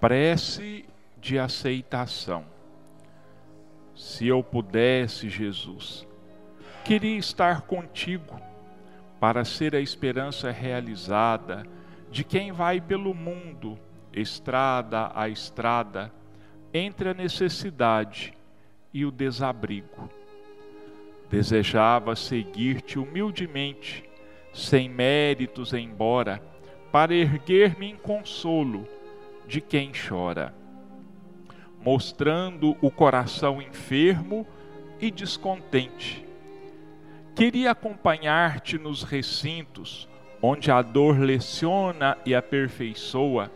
Prece de aceitação. Se eu pudesse, Jesus, queria estar contigo para ser a esperança realizada de quem vai pelo mundo, estrada a estrada, entre a necessidade e o desabrigo. Desejava seguir-te humildemente, sem méritos embora, para erguer-me em consolo de quem chora, mostrando o coração enfermo e descontente. Queria acompanhar-te nos recintos onde a dor leciona e aperfeiçoa,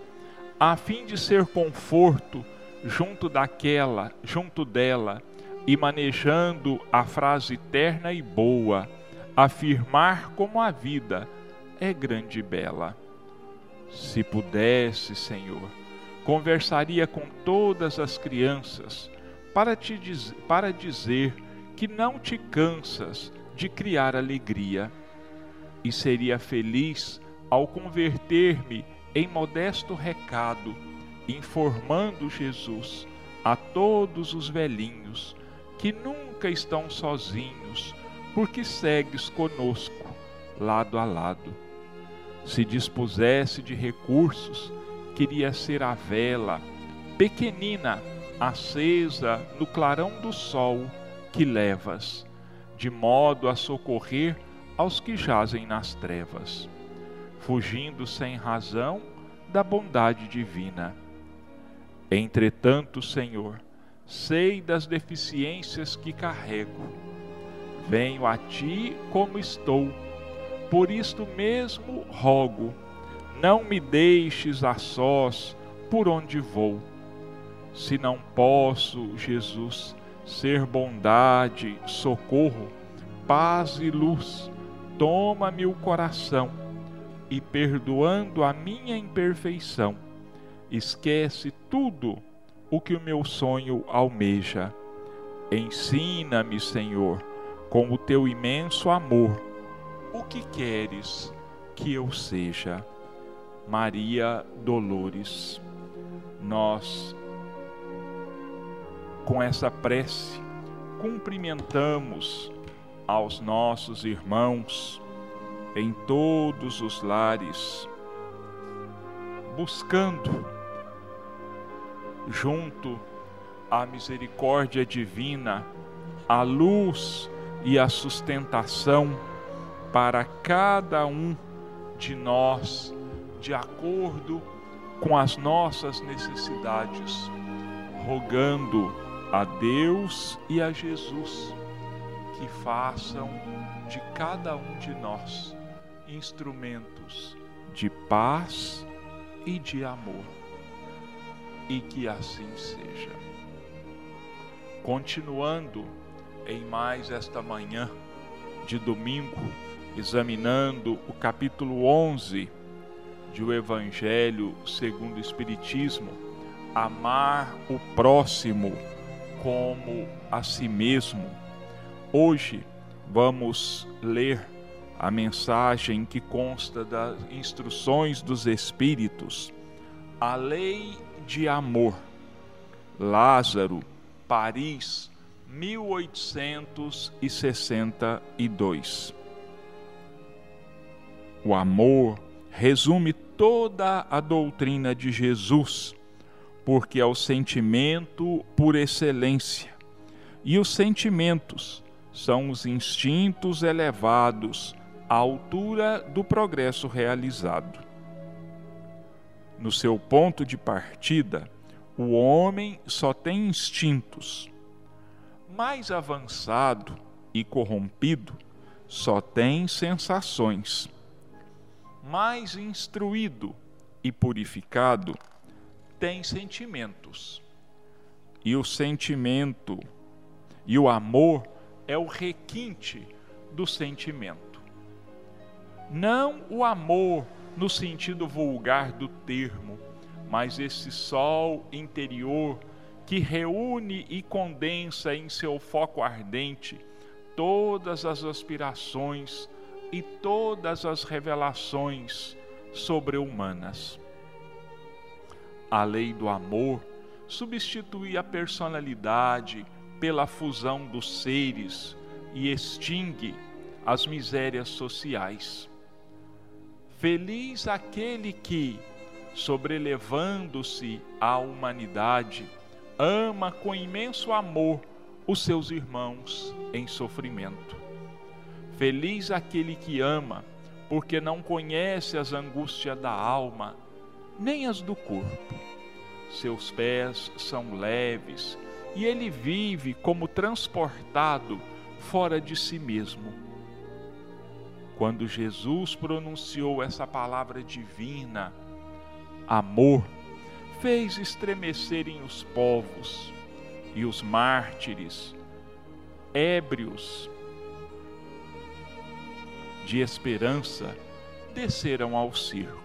a fim de ser conforto junto daquela, junto dela, e manejando a frase terna e boa, afirmar como a vida é grande e bela. Se pudesse, Senhor, conversaria com todas as crianças para te diz, para dizer que não te cansas de criar alegria e seria feliz ao converter-me em modesto recado, informando Jesus a todos os velhinhos que nunca estão sozinhos, porque segues conosco, lado a lado. Se dispusesse de recursos, queria ser a vela, pequenina, acesa no clarão do sol que levas, de modo a socorrer aos que jazem nas trevas, fugindo sem razão da bondade divina. Entretanto, Senhor, sei das deficiências que carrego. Venho a ti como estou, por isto mesmo rogo, não me deixes a sós por onde vou. Se não posso, Jesus, ser bondade, socorro, paz e luz, toma-me o coração e, perdoando a minha imperfeição, esquece tudo o que o meu sonho almeja. Ensina-me, Senhor, com o teu imenso amor, o que queres que eu seja. Maria Dolores. Nós, com essa prece, cumprimentamos aos nossos irmãos em todos os lares, buscando junto à misericórdia divina, a luz e a sustentação para cada um de nós, de acordo com as nossas necessidades, rogando a Deus e a Jesus que façam de cada um de nós instrumentos de paz e de amor. E que assim seja. Continuando em mais esta manhã de domingo, examinando o capítulo 11 de O Evangelho segundo o Espiritismo, amar o próximo como a si mesmo Hoje vamos ler a mensagem que consta das instruções dos Espíritos, a lei de amor. Lázaro, Paris, 1862. O amor resume toda a doutrina de Jesus, porque é o sentimento por excelência. E os sentimentos são os instintos elevados à altura do progresso realizado. No seu ponto de partida, o homem só tem instintos. Mais avançado e corrompido, só tem sensações. Mais instruído e purificado, tem sentimentos. E o sentimento e o amor é o requinte do sentimento. Não o amor no sentido vulgar do termo, mas esse sol interior que reúne e condensa em seu foco ardente todas as aspirações e todas as revelações sobre-humanas. a lei do amor substitui a personalidade pela fusão dos seres e extingue as misérias sociais. Feliz aquele que, sobrelevando-se à humanidade, ama com imenso amor os seus irmãos em sofrimento. Feliz aquele que ama, porque não conhece as angústias da alma, nem as do corpo. Seus pés são leves e ele vive como transportado fora de si mesmo. Quando Jesus pronunciou essa palavra divina, amor, fez estremecerem os povos e os mártires, ébrios de esperança, desceram ao circo.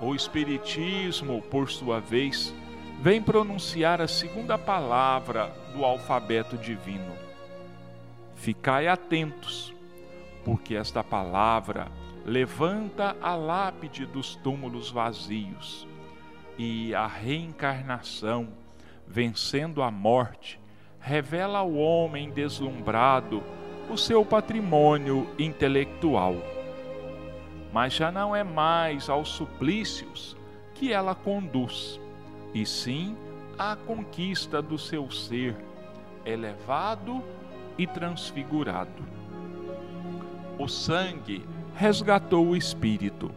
O Espiritismo, por sua vez, vem pronunciar a segunda palavra do alfabeto divino. Ficai atentos, porque esta palavra levanta a lápide dos túmulos vazios e a reencarnação, vencendo a morte, revela ao homem deslumbrado o seu patrimônio intelectual. Mas já não é mais aos suplícios que ela conduz, e sim à conquista do seu ser elevado e transfigurado. O sangue resgatou o espírito,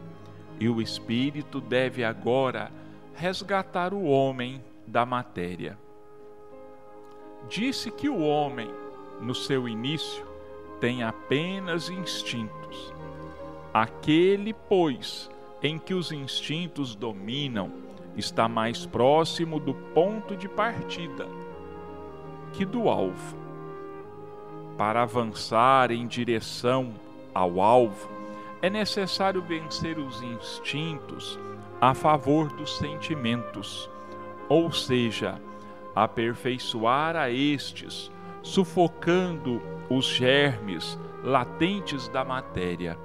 e o espírito deve agora resgatar o homem da matéria. Disse que o homem, no seu início, tem apenas instintos. Aquele, pois, em que os instintos dominam, está mais próximo do ponto de partida que do alvo. Para avançar em direção ao alvo, é necessário vencer os instintos a favor dos sentimentos, ou seja, aperfeiçoar a estes, sufocando os germes latentes da matéria.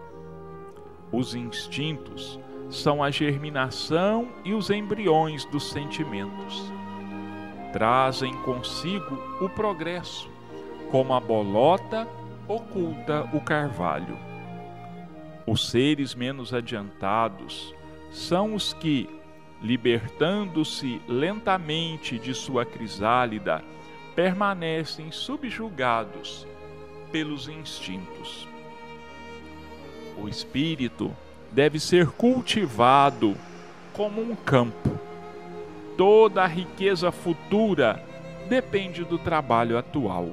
Os instintos são a germinação e os embriões dos sentimentos. Trazem consigo o progresso, como a bolota oculta o carvalho. Os seres menos adiantados são os que, libertando-se lentamente de sua crisálida, permanecem subjugados pelos instintos. O espírito deve ser cultivado como um campo. Toda a riqueza futura depende do trabalho atual.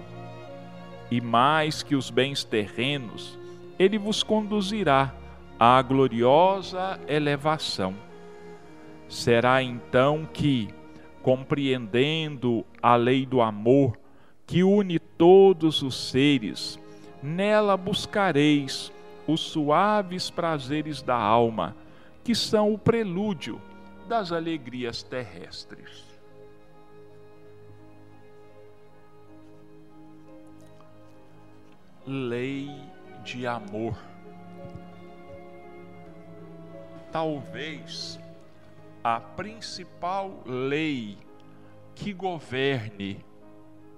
E mais que os bens terrenos, ele vos conduzirá à gloriosa elevação. Será então que, compreendendo a lei do amor que une todos os seres, nela buscareis os suaves prazeres da alma, que são o prelúdio das alegrias terrestres. Lei de amor. Talvez a principal lei que governe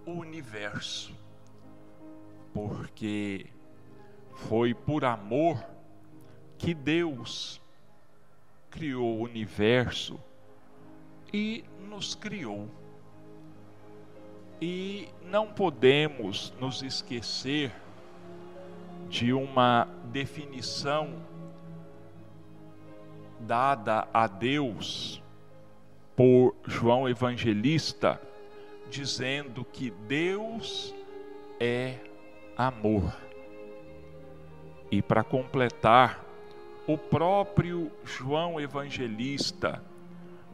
o universo, porque foi por amor que Deus criou o universo e nos criou. E não podemos nos esquecer de uma definição dada a Deus por João Evangelista, dizendo que Deus é amor. E para completar, o próprio João Evangelista,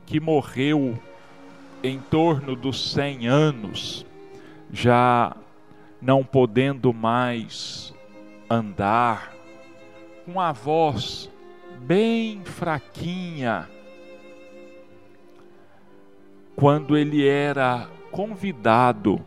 que morreu em torno dos 100 anos, já não podendo mais andar, com a voz bem fraquinha, quando ele era convidado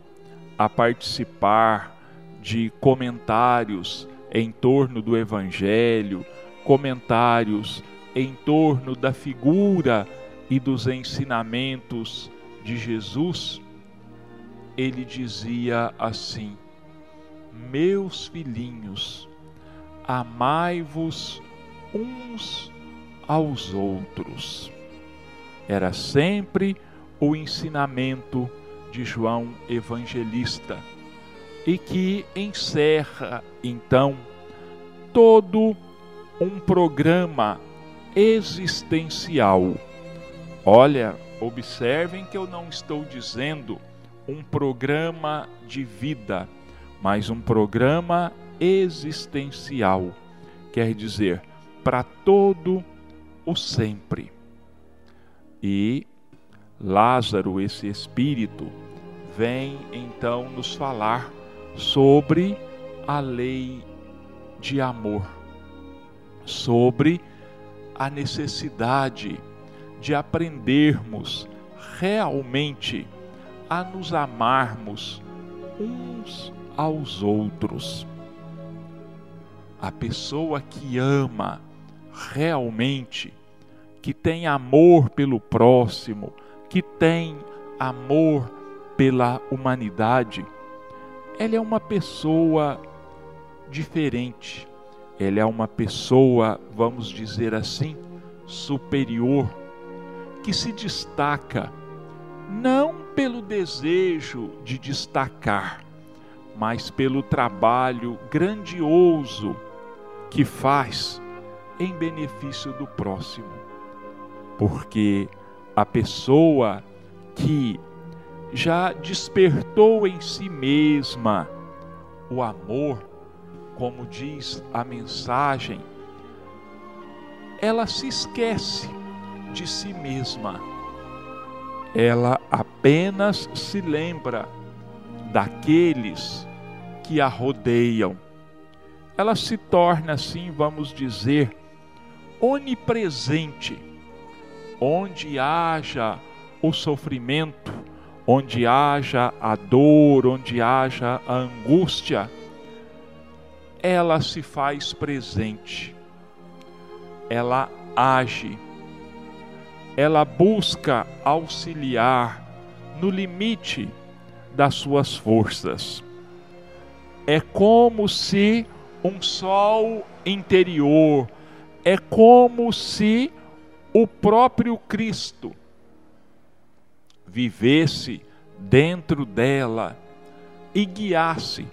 a participar de comentários em torno do Evangelho, comentários em torno da figura e dos ensinamentos de Jesus, ele dizia assim: Meus filhinhos, amai-vos uns aos outros. Era sempre o ensinamento de João Evangelista e que encerra então todo um programa existencial. Olha, observem que eu não estou dizendo um programa de vida, mas um programa existencial. Quer dizer, para todo o sempre. E Lázaro, esse espírito, vem então nos falar sobre a lei de amor, sobre a necessidade de aprendermos realmente a nos amarmos uns aos outros. A pessoa que ama realmente, que tem amor pelo próximo, que tem amor pela humanidade, ela é uma pessoa diferente. Ela é uma pessoa, vamos dizer assim, superior, que se destaca não pelo desejo de destacar, mas pelo trabalho grandioso que faz em benefício do próximo. Porque a pessoa que já despertou em si mesma o amor, como diz a mensagem, ela se esquece de si mesma. Ela apenas se lembra daqueles que a rodeiam. Ela se torna assim, vamos dizer, onipresente. Onde haja o sofrimento, onde haja a dor, onde haja a angústia, ela se faz presente, ela age, ela busca auxiliar no limite das suas forças. É como se um sol interior, é como se o próprio Cristo vivesse dentro dela e guiasse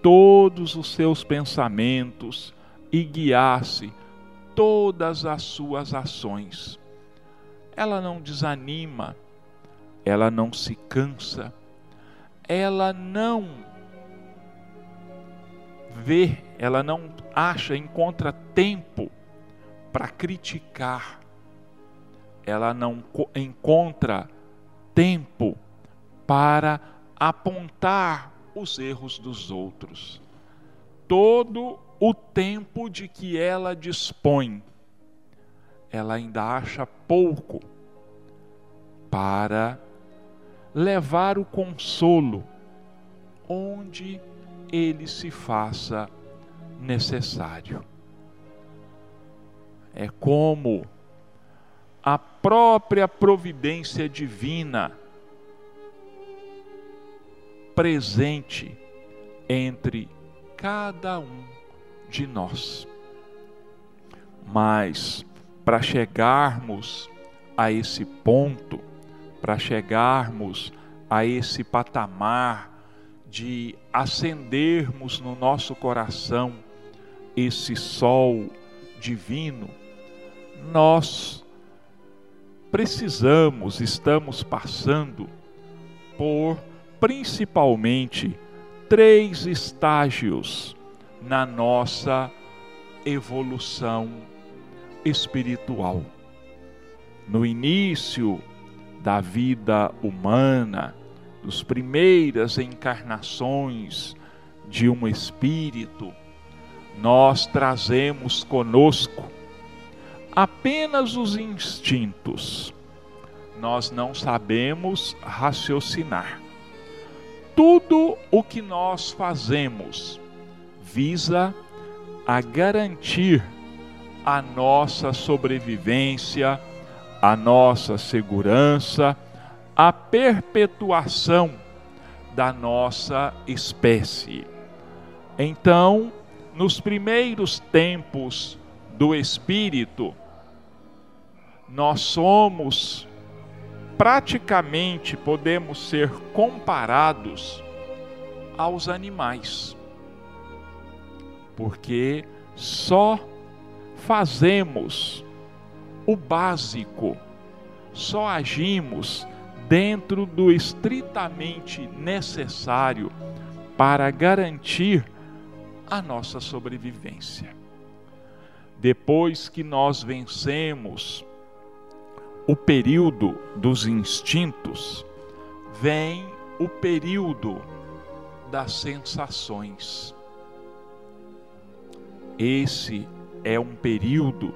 todos os seus pensamentos e guiasse todas as suas ações. Ela não desanima, ela não se cansa, ela não vê, ela não acha, encontra tempo para criticar, ela não encontra tempo para apontar os erros dos outros. Todo o tempo de que ela dispõe, ela ainda acha pouco para levar o consolo onde ele se faça necessário. É como a própria providência divina presente entre cada um de nós. Mas para chegarmos a esse ponto, para chegarmos a esse patamar de acendermos no nosso coração esse sol divino, nós precisamos, estamos passando por principalmente três estágios na nossa evolução espiritual. No início da vida humana, dos primeiras encarnações de um espírito, nós trazemos conosco apenas os instintos. Nós não sabemos raciocinar. Tudo o que nós fazemos visa a garantir a nossa sobrevivência, a nossa segurança, a perpetuação da nossa espécie. Então, nos primeiros tempos do Espírito, nós somos praticamente podemos ser comparados aos animais, porque só fazemos o básico, só agimos dentro do estritamente necessário para garantir a nossa sobrevivência. Depois que nós vencemos o período dos instintos, vem o período das sensações. Esse é um período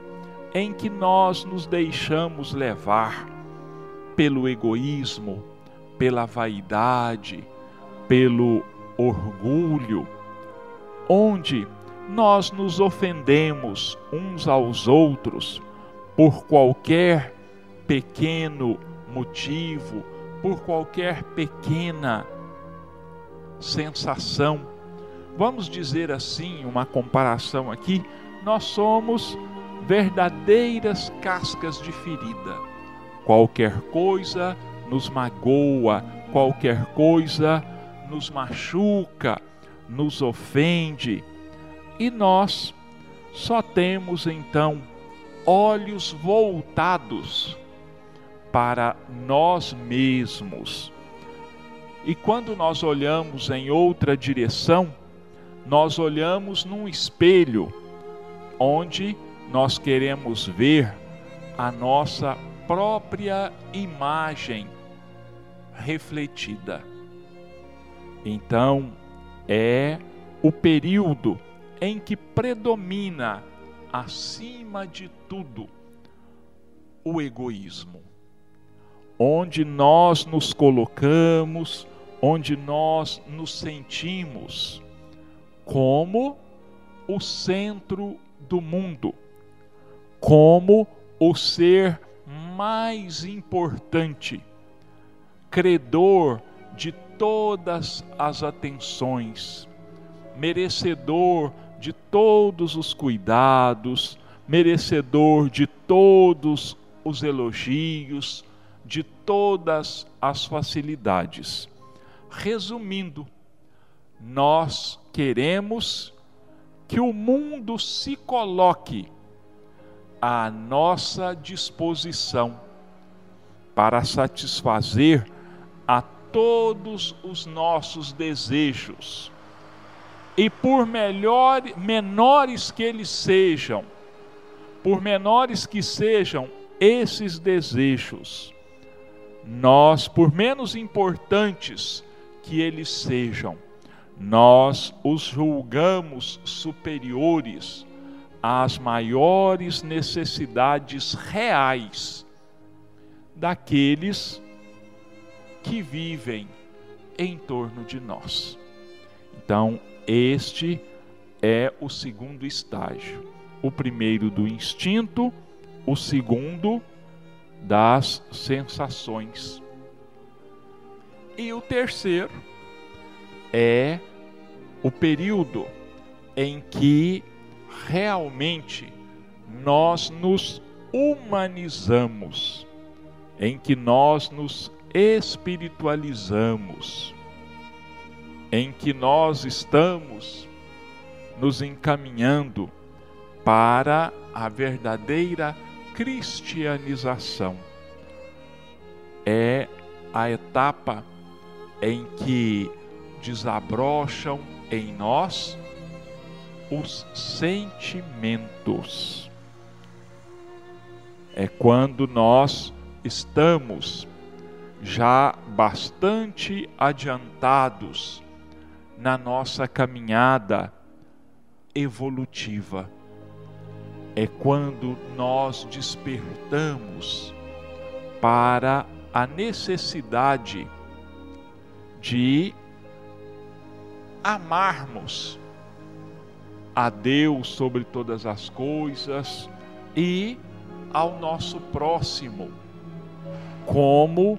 em que nós nos deixamos levar pelo egoísmo, pela vaidade, pelo orgulho, onde nós nos ofendemos uns aos outros por qualquer pequeno motivo, por qualquer pequena sensação. Vamos dizer assim, uma comparação aqui, nós somos verdadeiras cascas de ferida. Qualquer coisa nos magoa, qualquer coisa nos machuca, nos ofende, e nós só temos então olhos voltados para nós mesmos. E quando nós olhamos em outra direção, nós olhamos num espelho onde nós queremos ver a nossa própria imagem refletida. Então, é o período em que predomina, acima de tudo, o egoísmo. Onde nós nos colocamos, onde nós nos sentimos como o centro do mundo, como o ser mais importante, credor de todas as atenções, merecedor de todos os cuidados, merecedor de todos os elogios, de todas as facilidades. Resumindo, nós queremos que o mundo se coloque à nossa disposição para satisfazer a todos os nossos desejos. E por melhor, menores que eles sejam, por menores que sejam esses desejos, nós, por menos importantes que eles sejam, nós os julgamos superiores às maiores necessidades reais daqueles que vivem em torno de nós. Então, este é o segundo estágio. O primeiro do instinto, o segundo das sensações. E o terceiro é o período em que realmente nós nos humanizamos, em que nós nos espiritualizamos, em que nós estamos nos encaminhando para a verdadeira cristianização. É a etapa em que desabrocham em nós os sentimentos. É quando nós estamos já bastante adiantados na nossa caminhada evolutiva. É quando nós despertamos para a necessidade de amarmos a Deus sobre todas as coisas e ao nosso próximo como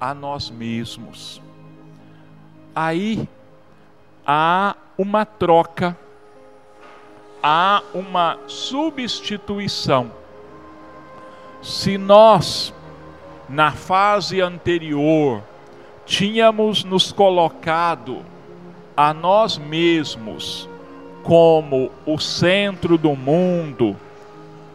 a nós mesmos. Aí há uma troca, há uma substituição. Se nós, na fase anterior, tínhamos nos colocado a nós mesmos como o centro do mundo,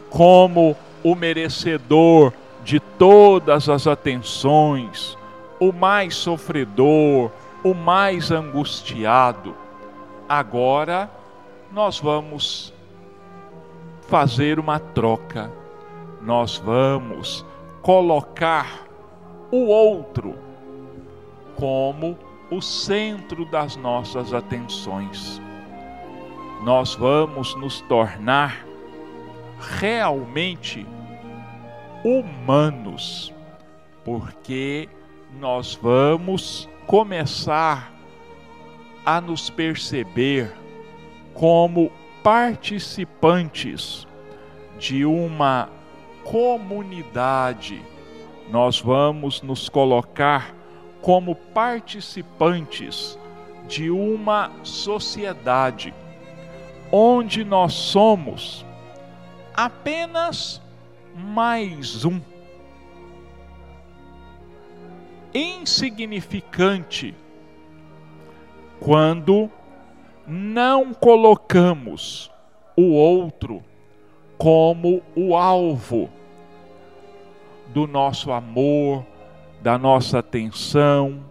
como o merecedor de todas as atenções, o mais sofredor, o mais angustiado. Agora nós vamos fazer uma troca. Nós vamos colocar o outro como o centro das nossas atenções. Nós vamos nos tornar realmente humanos, porque nós vamos começar a nos perceber como participantes de uma comunidade. Nós vamos nos colocar como participantes de uma sociedade onde nós somos apenas mais um insignificante quando não colocamos o outro como o alvo do nosso amor, da nossa atenção,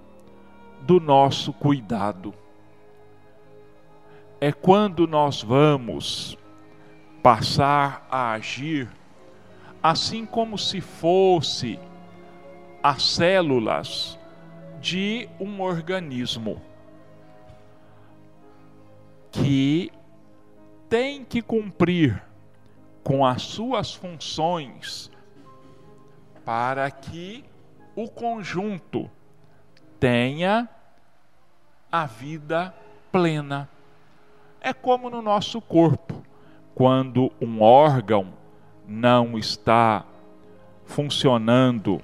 do nosso cuidado. É quando nós vamos passar a agir assim como se fosse as células de um organismo que tem que cumprir com as suas funções para que o conjunto tenha a vida plena. É como no nosso corpo, quando um órgão não está funcionando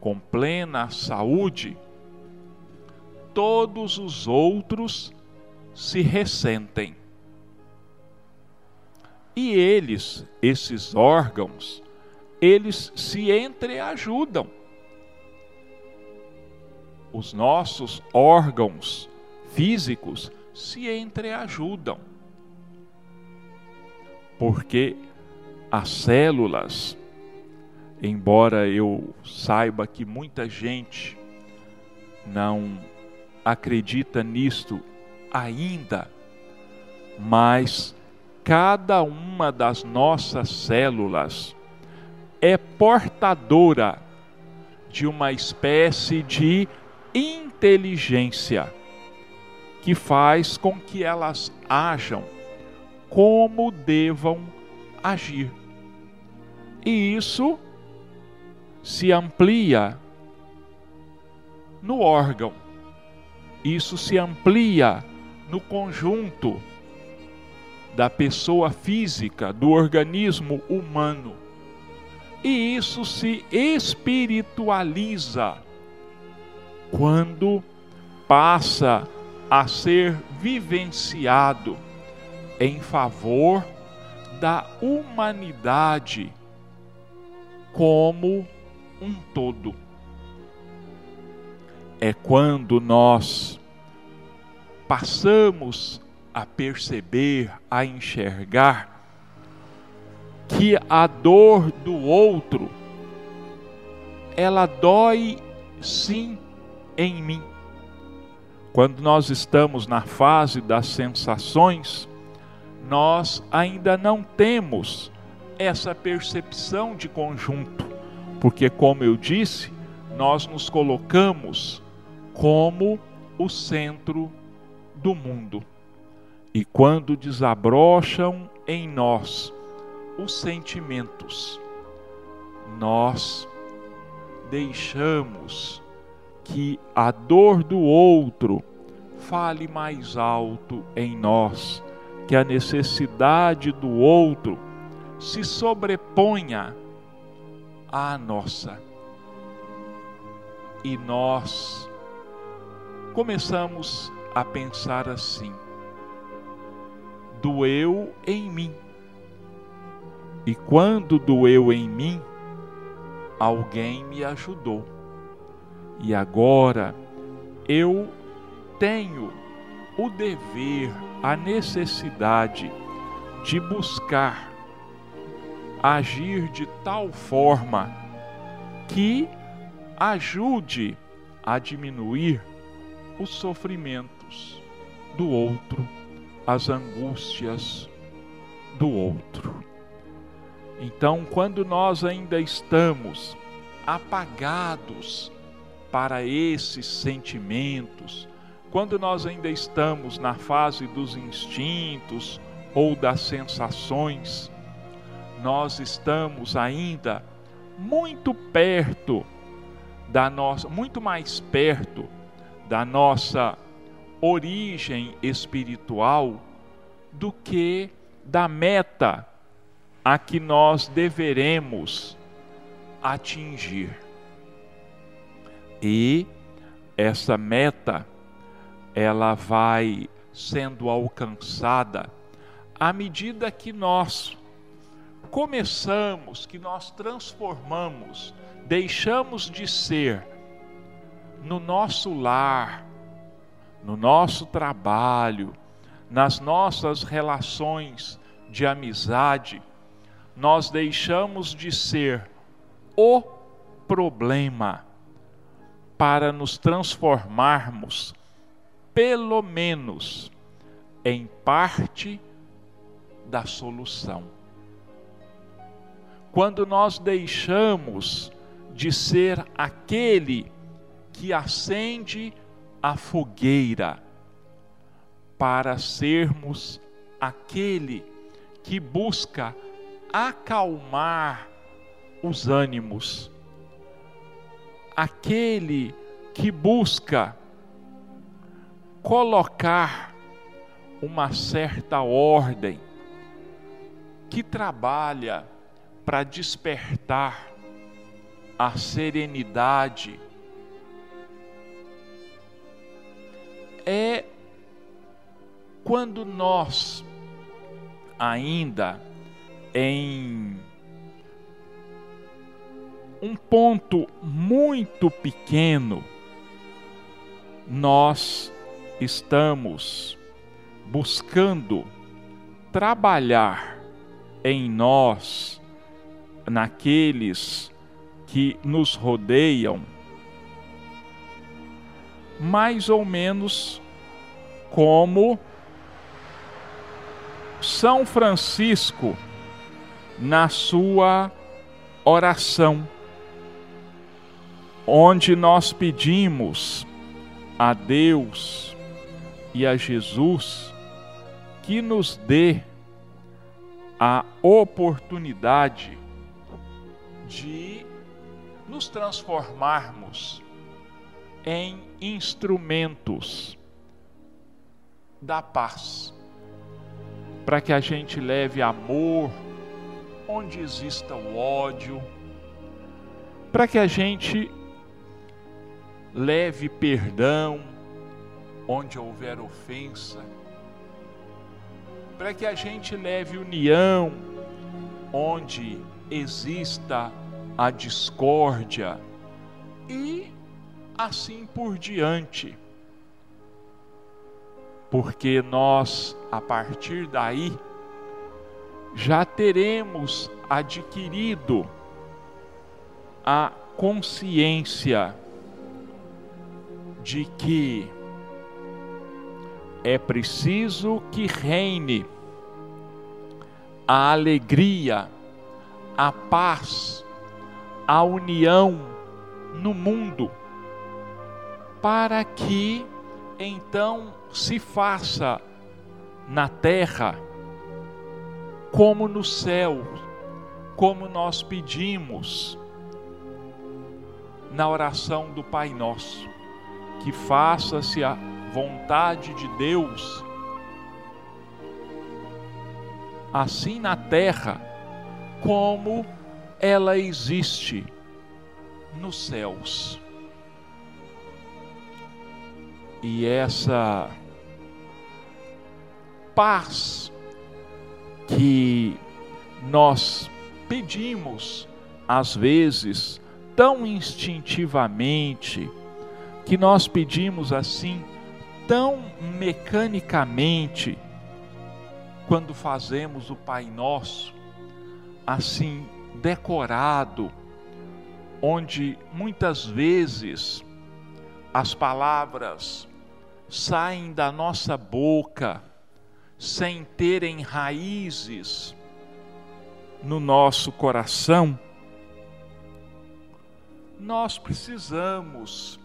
com plena saúde, todos os outros se ressentem. E eles, esses órgãos, eles se entreajudam. Os nossos órgãos físicos se entreajudam. Porque as células embora eu saiba que muita gente não acredita nisto ainda, mas cada uma das nossas células é portadora de uma espécie de inteligência que faz com que elas ajam como devam agir. E isso se amplia no órgão, isso se amplia no conjunto da pessoa física, do organismo humano. E isso se espiritualiza quando passa a ser vivenciado em favor da humanidade como um todo. É quando nós passamos a perceber, a enxergar que a dor do outro ela dói sim em mim. Quando nós estamos na fase das sensações, nós ainda não temos essa percepção de conjunto porque, como eu disse, nós nos colocamos como o centro do mundo. E quando desabrocham em nós os sentimentos, nós deixamos que a dor do outro fale mais alto em nós, que a necessidade do outro se sobreponha à nossa. E nós começamos a pensar assim: doeu em mim. E quando doeu em mim, alguém me ajudou. E agora eu tenho o dever, a necessidade de buscar agir de tal forma que ajude a diminuir os sofrimentos do outro, as angústias do outro. Então, quando nós ainda estamos apagados para esses sentimentos, quando nós ainda estamos na fase dos instintos ou das sensações, nós estamos ainda muito perto da nossa, muito mais perto da nossa origem espiritual do que da meta a que nós deveremos atingir. E essa meta ela vai sendo alcançada à medida que nós começamos, que nós transformamos, deixamos de ser no nosso lar, no nosso trabalho, nas nossas relações de amizade, nós deixamos de ser o problema para nos transformarmos, pelo menos, em parte da solução. Quando nós deixamos de ser aquele que acende a fogueira, para sermos aquele que busca acalmar os ânimos, aquele que busca colocar uma certa ordem, que trabalha para despertar a serenidade, quando nós ainda em um ponto muito pequeno, nós estamos buscando trabalhar em nós, naqueles que nos rodeiam, mais ou menos como São Francisco na sua oração, onde nós pedimos a Deus e a Jesus que nos dê a oportunidade de nos transformarmos em instrumentos da paz, para que a gente leve amor onde exista o ódio, para que a gente leve perdão onde houver ofensa, para que a gente leve união onde exista a discórdia. E assim por diante. Porque nós, a partir daí, já teremos adquirido a consciência de que é preciso que reine a alegria, a paz, a união no mundo, para que então se faça na terra como no céu, como nós pedimos na oração do Pai Nosso, que faça-se a vontade de Deus, assim na terra como ela existe nos céus. E essa paz que nós pedimos, às vezes, tão instintivamente, que nós pedimos assim, tão mecanicamente, quando fazemos o Pai Nosso, assim, decorado, onde muitas vezes as palavras saem da nossa boca sem terem raízes no nosso coração, nós precisamos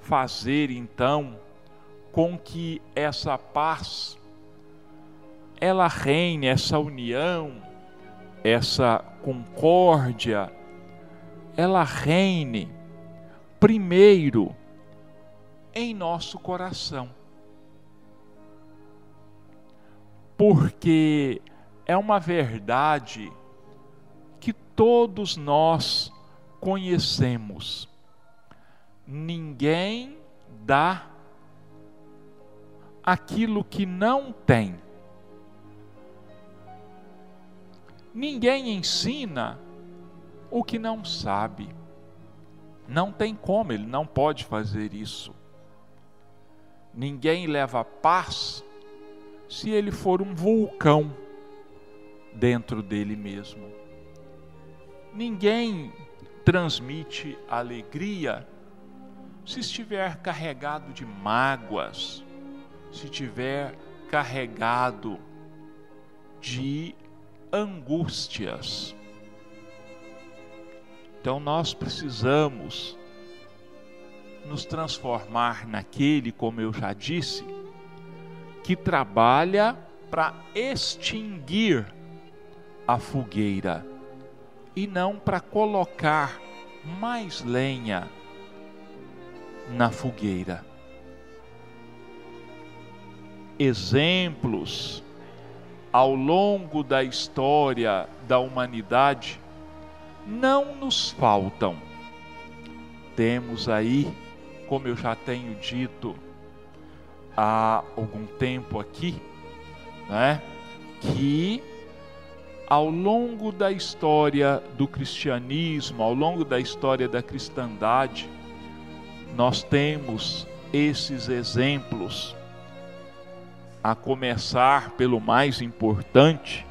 fazer então com que essa paz ela reine, essa união, essa concórdia, ela reine primeiro em nosso coração. Porque é uma verdade que todos nós conhecemos. Ninguém dá aquilo que não tem. Ninguém ensina o que não sabe. Não tem como, ele não pode fazer isso. Ninguém leva paz se ele for um vulcão dentro dele mesmo. Ninguém transmite alegria se estiver carregado de mágoas, se estiver carregado de angústias. Então nós precisamos nos transformar naquele, como eu já disse, que trabalha para extinguir a fogueira e não para colocar mais lenha na fogueira. Exemplos ao longo da história da humanidade não nos faltam. Temos aí, como eu já tenho dito há algum tempo aqui, né, que ao longo da história do cristianismo, ao longo da história da cristandade, nós temos esses exemplos, a começar pelo mais importante,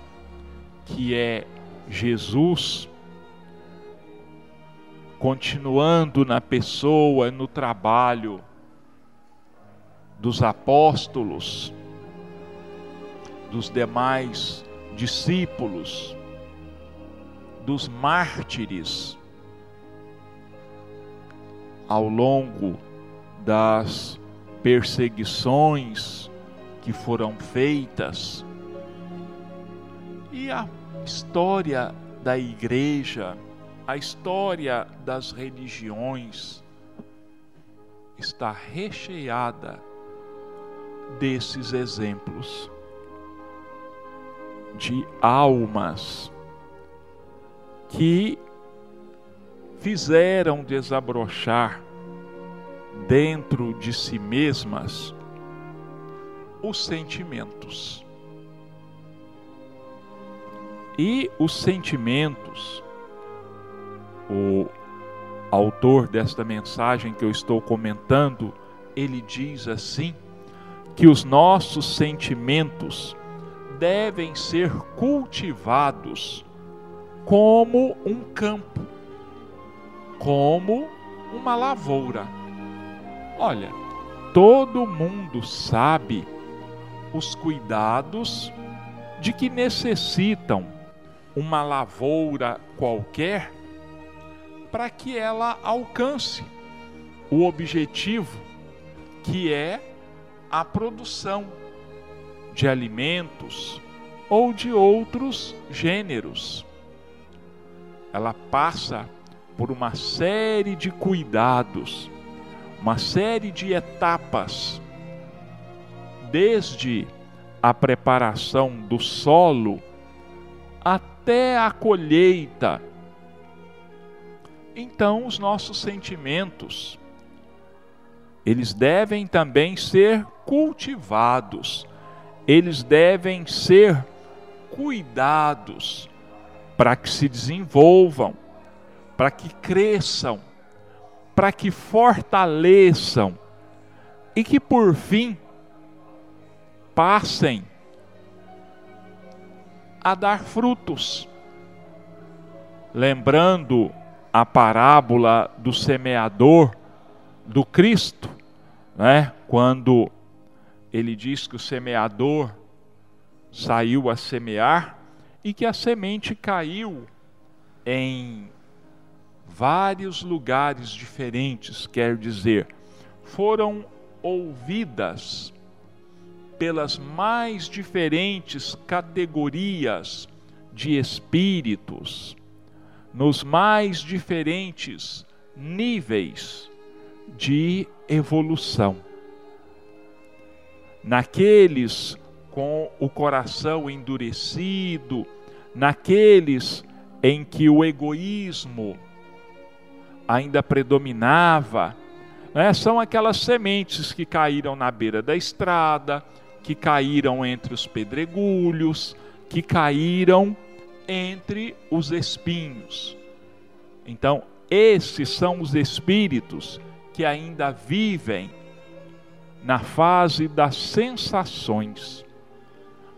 que é Jesus, continuando na pessoa, no trabalho dos apóstolos, dos demais discípulos, dos mártires, ao longo das perseguições que foram feitas. E a história da igreja, a história das religiões está recheada desses exemplos de almas que fizeram desabrochar dentro de si mesmas os sentimentos. E os sentimentos, o autor desta mensagem que eu estou comentando, ele diz assim: que os nossos sentimentos devem ser cultivados como um campo, como uma lavoura. Olha, todo mundo sabe os cuidados de que necessitam uma lavoura qualquer para que ela alcance o objetivo que é a produção de alimentos ou de outros gêneros. Ela passa por uma série de cuidados, uma série de etapas, desde a preparação do solo até a colheita. Então, os nossos sentimentos, eles devem também ser cultivados, eles devem ser cuidados para que se desenvolvam, para que cresçam, para que fortaleçam e que por fim passem a dar frutos. Lembrando a parábola do semeador do Cristo, né? Quando ele diz que o semeador saiu a semear e que a semente caiu em vários lugares diferentes, quer dizer, foram ouvidas pelas mais diferentes categorias de espíritos, nos mais diferentes níveis de evolução. Naqueles com o coração endurecido, naqueles em que o egoísmo ainda predominava, né? são aquelas sementes que caíram na beira da estrada, que caíram entre os pedregulhos, que caíram entre os espinhos. Então, esses são os espíritos que ainda vivem na fase das sensações.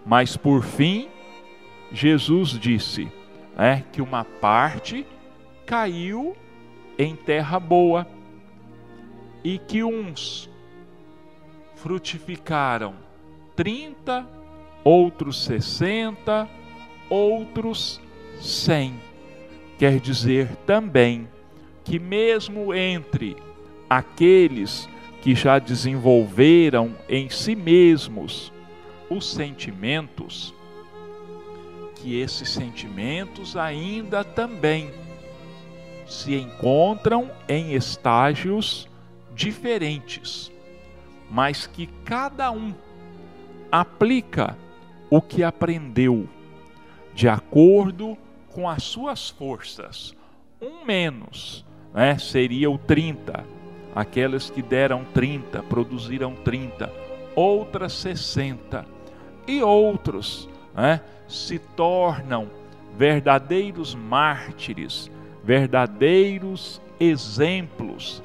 Mas por fim, Jesus disse é, que uma parte caiu em terra boa e que uns frutificaram 30, outros 60, outros 100. Quer dizer também que, mesmo entre aqueles que já desenvolveram em si mesmos os sentimentos, que esses sentimentos ainda também se encontram em estágios diferentes, mas que cada um aplica o que aprendeu de acordo com as suas forças. Um menos né, seria o 30. Aquelas que deram 30, produziram 30, outras 60. E outros né, se tornam verdadeiros mártires, verdadeiros exemplos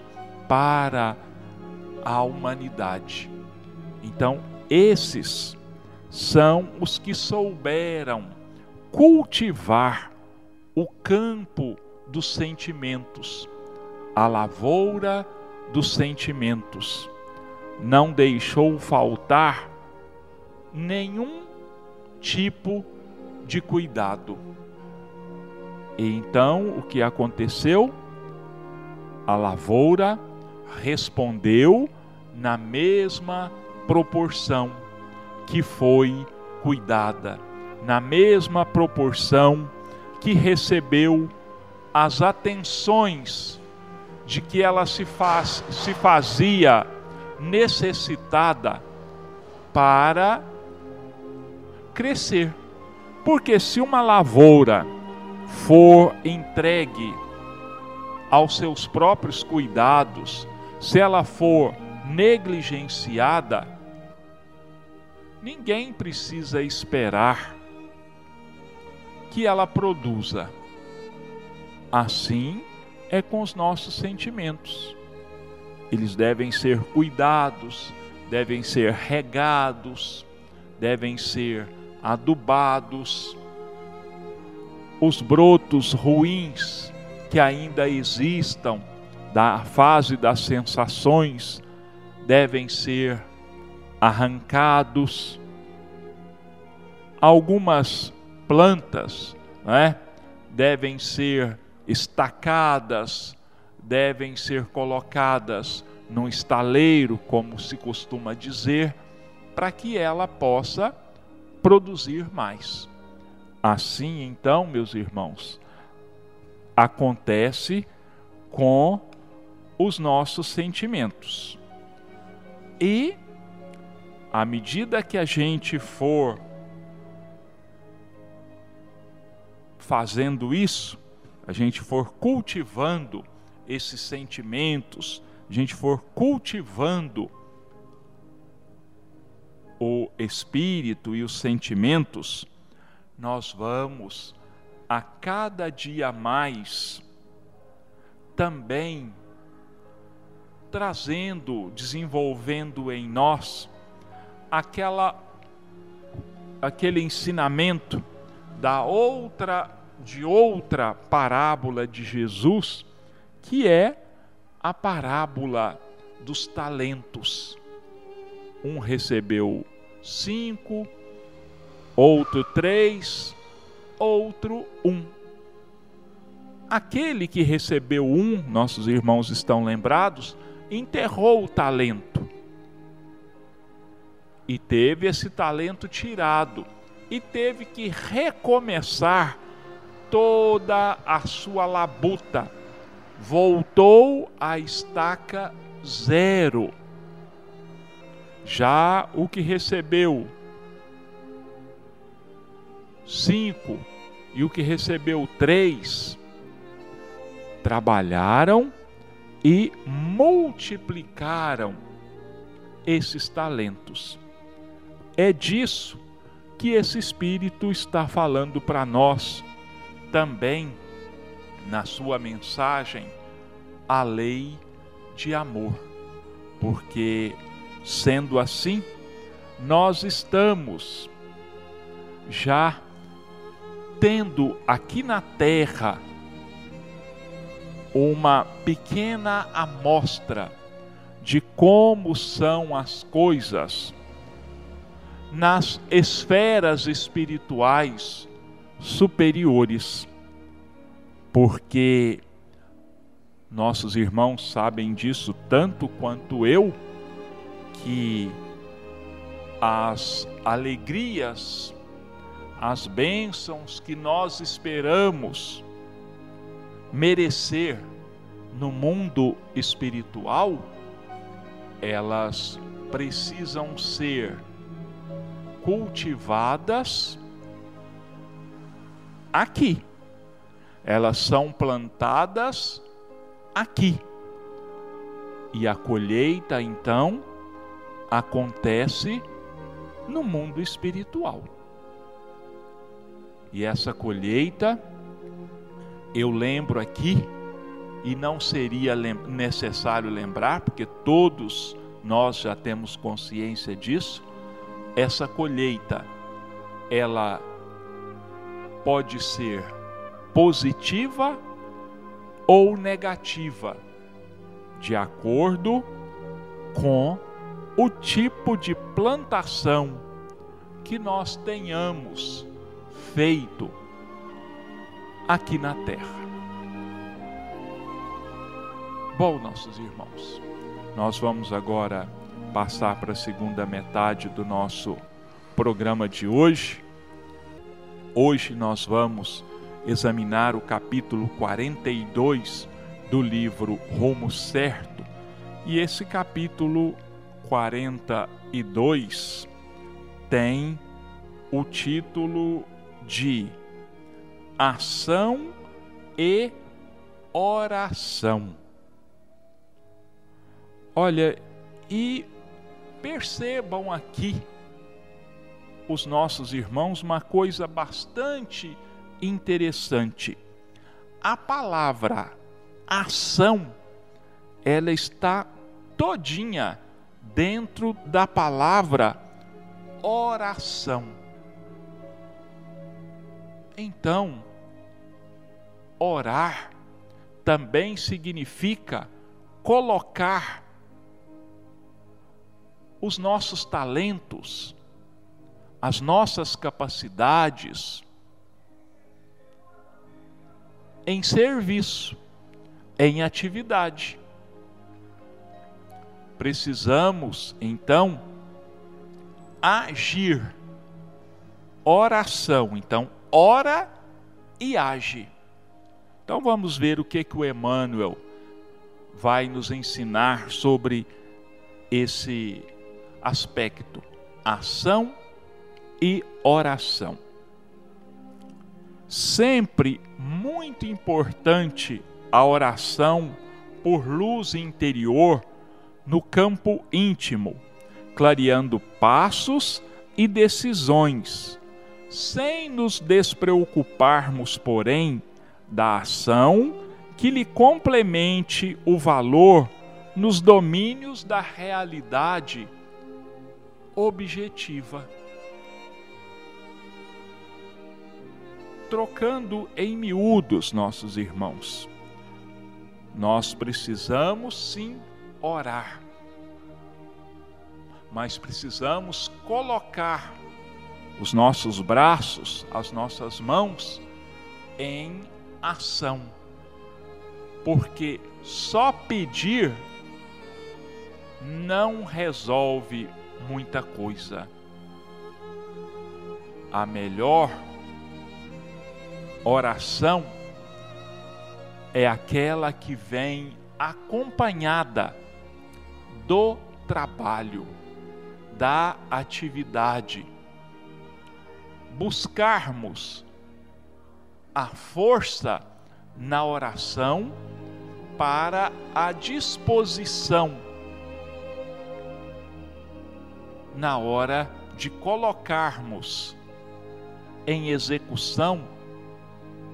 para a humanidade. Então, esses são os que souberam cultivar o campo dos sentimentos, a lavoura dos sentimentos. Não deixou faltar nenhum tipo de cuidado. E então o que aconteceu? A lavoura respondeu na mesma proporção que foi cuidada, na mesma proporção que recebeu as atenções de que ela se, faz, se fazia necessitada para crescer. Porque se uma lavoura for entregue aos seus próprios cuidados, se ela for negligenciada, ninguém precisa esperar que ela produza. Assim é com os nossos sentimentos. Eles devem ser cuidados, devem ser regados, devem ser adubados. Os brotos ruins que ainda existam da fase das sensações devem ser arrancados. Algumas plantas né, devem ser estacadas, devem ser colocadas num estaleiro, como se costuma dizer, para que ela possa produzir mais. Assim, então, meus irmãos, acontece com os nossos sentimentos. E à medida que a gente for fazendo isso, a gente for cultivando esses sentimentos, a gente for cultivando o espírito e os sentimentos, nós vamos a cada dia mais também trazendo, desenvolvendo em nós aquela aquele ensinamento da outra de outra parábola de Jesus, que é a parábola dos talentos. Um recebeu cinco, outro três, outro um. Aquele que recebeu um, nossos irmãos estão lembrados, enterrou o talento e teve esse talento tirado e teve que recomeçar toda a sua labuta. Voltou à estaca zero. Já o que recebeu cinco e o que recebeu três trabalharam e multiplicaram esses talentos. É disso que esse Espírito está falando para nós também na sua mensagem a lei de amor, porque sendo assim, nós estamos já tendo aqui na terra uma pequena amostra de como são as coisas nas esferas espirituais superiores, porque nossos irmãos sabem disso tanto quanto eu, que as alegrias as bênçãos que nós esperamos merecer no mundo espiritual, elas precisam ser cultivadas aqui. Elas são plantadas aqui. E a colheita então acontece no mundo espiritual. E essa colheita, eu lembro aqui, e não seria necessário lembrar, porque todos nós já temos consciência disso, essa colheita, ela pode ser positiva ou negativa, de acordo com o tipo de plantação que nós tenhamos feito aqui na terra. Bom, nossos irmãos, nós vamos agora passar para a segunda metade do nosso programa de hoje. Hoje nós vamos examinar o capítulo 42 do livro Rumo Certo. E esse capítulo 42 tem o título de ação e oração. Olha, e percebam aqui os nossos irmãos uma coisa bastante interessante. A palavra ação, ela está todinha dentro da palavra oração. Então, orar também significa colocar os nossos talentos, as nossas capacidades em serviço, em atividade. Precisamos, então, agir. Oração, então, ora e age. Então vamos ver o que que o Emmanuel vai nos ensinar sobre esse aspecto, ação e oração. sempre muito importante a oração por luz interior no campo íntimo, clareando passos e decisões, sem nos despreocuparmos, porém, da ação que lhe complemente o valor nos domínios da realidade objetiva. Trocando em miúdos, nossos irmãos, nós precisamos sim orar, mas precisamos colocar os nossos braços, as nossas mãos em ação, porque só pedir não resolve muita coisa. A melhor oração é aquela que vem acompanhada do trabalho, da atividade. Buscarmos a força na oração para a disposição na hora de colocarmos em execução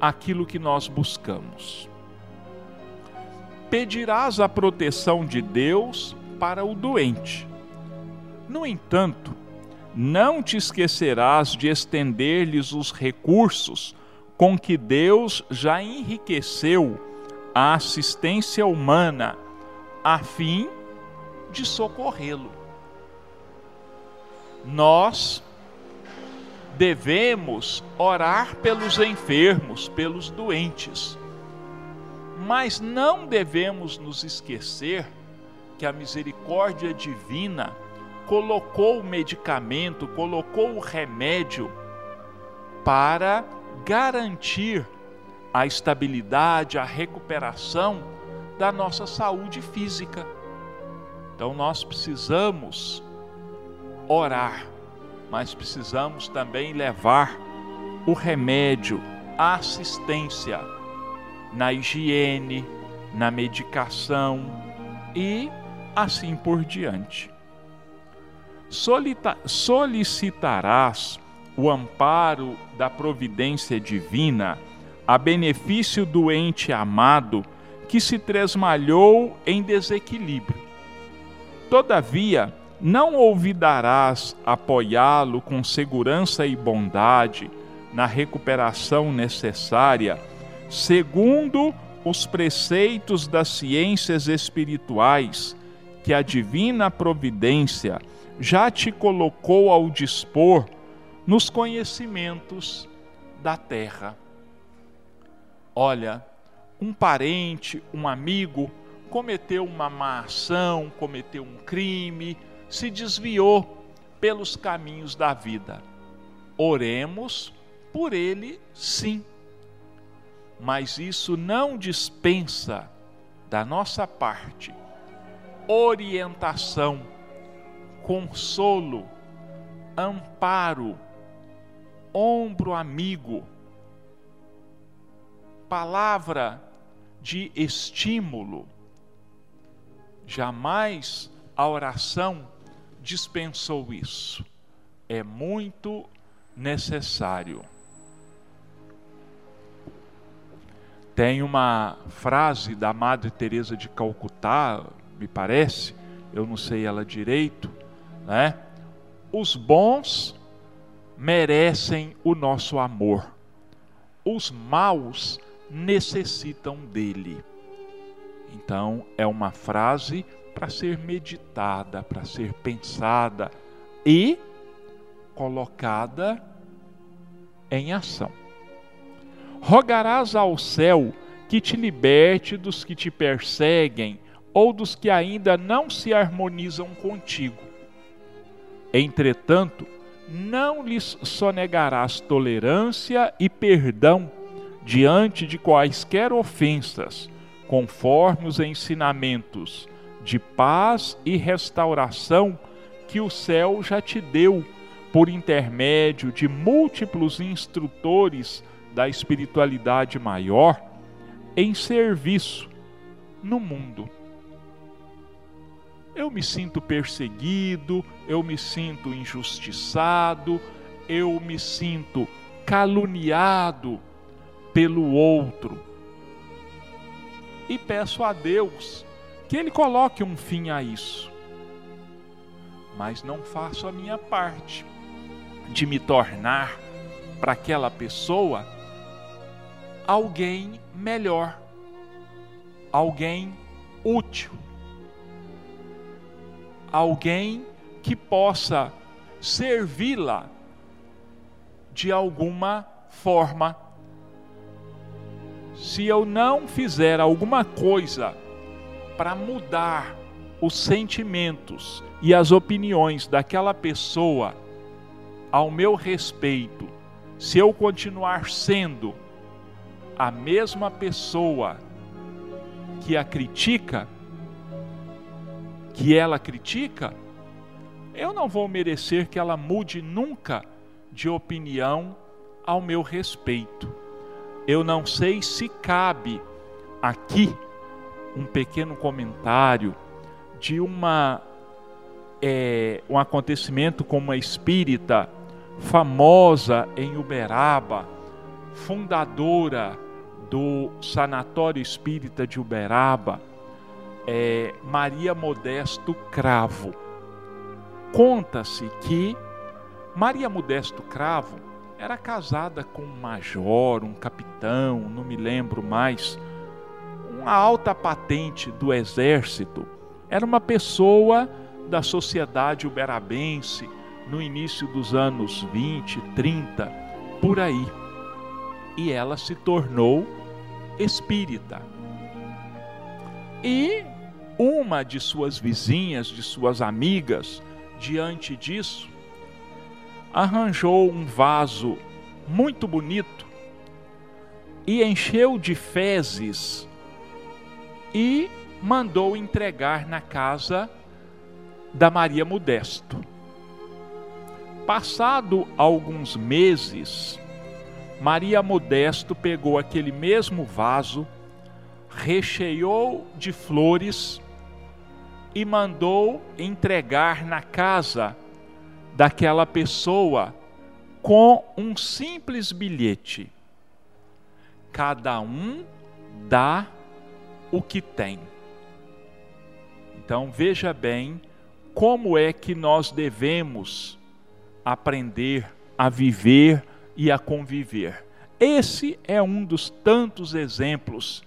aquilo que nós buscamos. Pedirás a proteção de Deus para o doente. No entanto, não te esquecerás de estender-lhes os recursos com que Deus já enriqueceu a assistência humana, a fim de socorrê-lo. Nós devemos orar pelos enfermos, pelos doentes, mas não devemos nos esquecer que a misericórdia divina colocou o medicamento, colocou o remédio para garantir a estabilidade, a recuperação da nossa saúde física. Então nós precisamos orar, mas precisamos também levar o remédio, a assistência na higiene, na medicação e assim por diante. Solicitarás o amparo da providência divina a benefício do ente amado que se tresmalhou em desequilíbrio. Todavia, não ouvidarás apoiá-lo com segurança e bondade na recuperação necessária, segundo os preceitos das ciências espirituais que a divina providência já te colocou ao dispor nos conhecimentos da terra. Olha, um parente, um amigo cometeu uma má ação, cometeu um crime, se desviou pelos caminhos da vida. Oremos por ele, sim. Mas isso não dispensa da nossa parte orientação, consolo, amparo, ombro amigo, palavra de estímulo. Jamais a oração dispensou isso. É muito necessário. Tem uma frase da Madre Teresa de Calcutá, me parece, eu não sei ela direito, né? Os bons merecem o nosso amor. Os maus necessitam dele. Então, é uma frase para ser meditada, para ser pensada e colocada em ação. Rogarás ao céu que te liberte dos que te perseguem ou dos que ainda não se harmonizam contigo. Entretanto, não lhes sonegarás tolerância e perdão diante de quaisquer ofensas, conforme os ensinamentos de paz e restauração que o céu já te deu por intermédio de múltiplos instrutores da espiritualidade maior em serviço no mundo. Eu me sinto perseguido, eu me sinto injustiçado, eu me sinto caluniado pelo outro. E peço a Deus que Ele coloque um fim a isso. Mas não faço a minha parte de me tornar para aquela pessoa alguém melhor, alguém útil, alguém que possa servi-la de alguma forma. Se eu não fizer alguma coisa para mudar os sentimentos e as opiniões daquela pessoa ao meu respeito, se eu continuar sendo a mesma pessoa que a critica, que ela critica, eu não vou merecer que ela mude nunca de opinião ao meu respeito. Eu não sei se cabe aqui um pequeno comentário de uma é, um acontecimento com uma espírita famosa em Uberaba, fundadora do Sanatório Espírita de Uberaba, é Maria Modesto Cravo. Conta-se que Maria Modesto Cravo era casada com um major, um capitão, não me lembro mais, uma alta patente do exército. Era uma pessoa da sociedade uberabense no início dos anos 20, 30, por aí. E ela se tornou espírita. E uma de suas vizinhas, de suas amigas, diante disso, arranjou um vaso muito bonito e encheu de fezes e mandou entregar na casa da Maria Modesto. Passado alguns meses, Maria Modesto pegou aquele mesmo vaso, recheou de flores e mandou entregar na casa daquela pessoa com um simples bilhete. Cada um dá o que tem. Então veja bem como é que nós devemos aprender a viver e a conviver. Esse é um dos tantos exemplos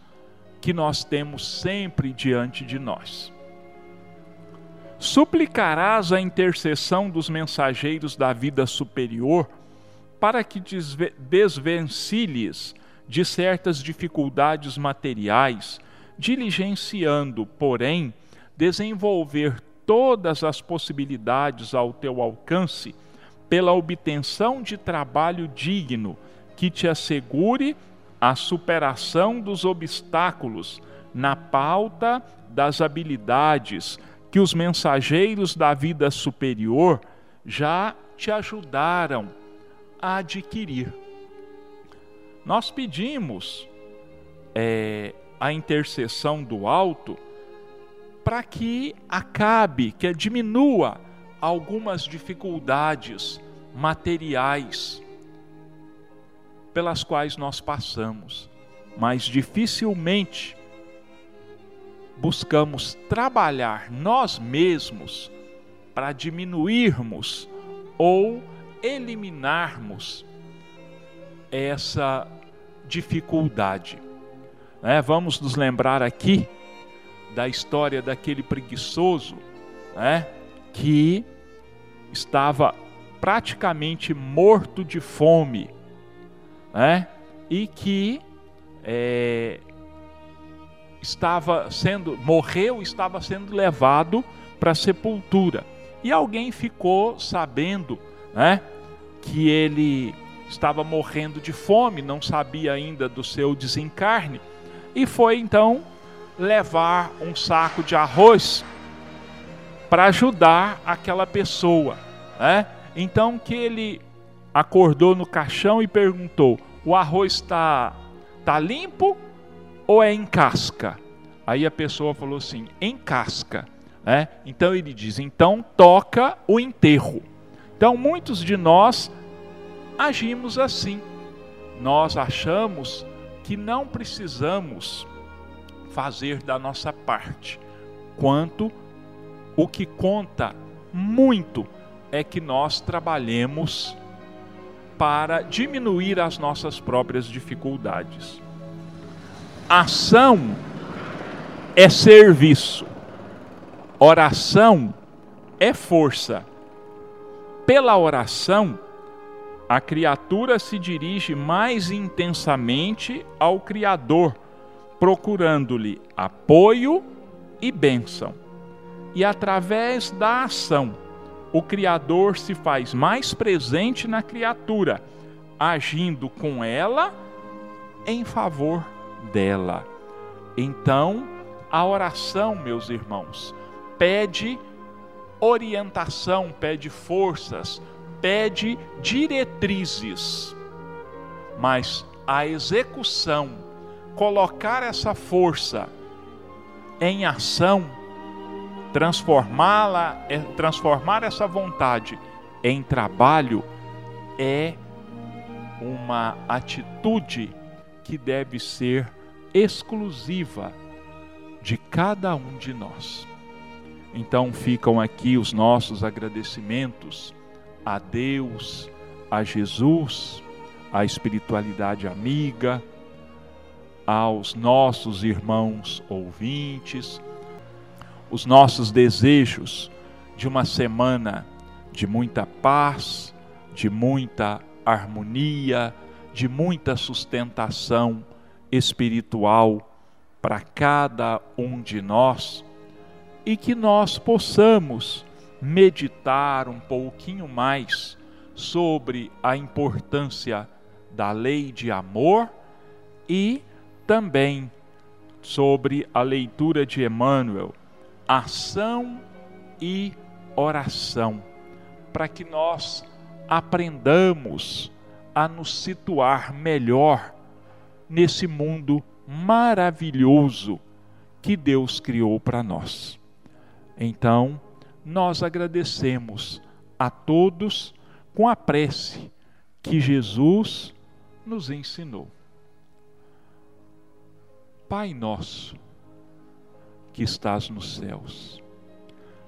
que nós temos sempre diante de nós. Suplicarás a intercessão dos mensageiros da vida superior para que desvencilhes de certas dificuldades materiais, diligenciando, porém, desenvolver todas as possibilidades ao teu alcance pela obtenção de trabalho digno que te assegure a superação dos obstáculos na pauta das habilidades que os mensageiros da vida superior já te ajudaram a adquirir. Nós pedimos é, a intercessão do alto para que acabe, que diminua algumas dificuldades materiais pelas quais nós passamos, mas dificilmente buscamos trabalhar nós mesmos para diminuirmos ou eliminarmos essa dificuldade. É, vamos nos lembrar aqui da história daquele preguiçoso né, que estava praticamente morto de fome né, e que é, estava sendo morreu estava sendo levado para a sepultura. E alguém ficou sabendo né, que ele estava morrendo de fome não sabia ainda do seu desencarne e foi então levar um saco de arroz para ajudar aquela pessoa, né? Então que ele acordou no caixão e perguntou: o arroz está tá limpo ou é em casca? Aí a pessoa falou assim: em casca. Né? Então ele diz: então toca o enterro. Então muitos de nós agimos assim. Nós achamos que não precisamos fazer da nossa parte, quanto o que conta muito é que nós trabalhemos para diminuir as nossas próprias dificuldades. Ação é serviço, oração é força. Pela oração, a criatura se dirige mais intensamente ao Criador, procurando-lhe apoio e bênção. E através da ação, o Criador se faz mais presente na criatura, agindo com ela em favor dela. Então, a oração, meus irmãos, pede orientação, pede forças, pede diretrizes. Mas a execução, colocar essa força em ação, transformá-la, é, transformar essa vontade em trabalho é uma atitude que deve ser exclusiva de cada um de nós. Então ficam aqui os nossos agradecimentos a Deus, a Jesus, à espiritualidade amiga, aos nossos irmãos ouvintes, os nossos desejos de uma semana de muita paz, de muita harmonia, de muita sustentação espiritual para cada um de nós e que nós possamos meditar um pouquinho mais sobre a importância da lei de amor e também sobre a leitura de Emmanuel, ação e oração, para que nós aprendamos a nos situar melhor nesse mundo maravilhoso que Deus criou para nós. Então, nós agradecemos a todos com a prece que Jesus nos ensinou. Pai nosso, que estás nos céus,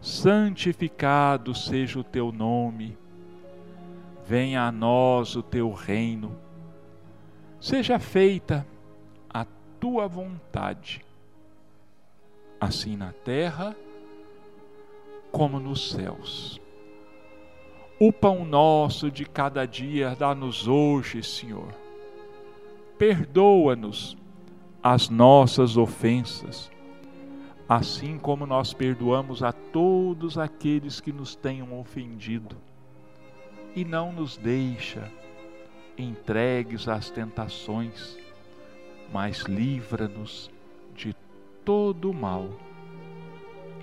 santificado seja o teu nome, venha a nós o teu reino, seja feita a tua vontade, assim na terra como nos céus. O pão nosso de cada dia dá-nos hoje, Senhor. Perdoa-nos as nossas ofensas assim como nós perdoamos a todos aqueles que nos tenham ofendido. E não nos deixa entregues às tentações, mas livra-nos de todo o mal.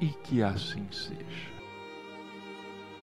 E que assim seja.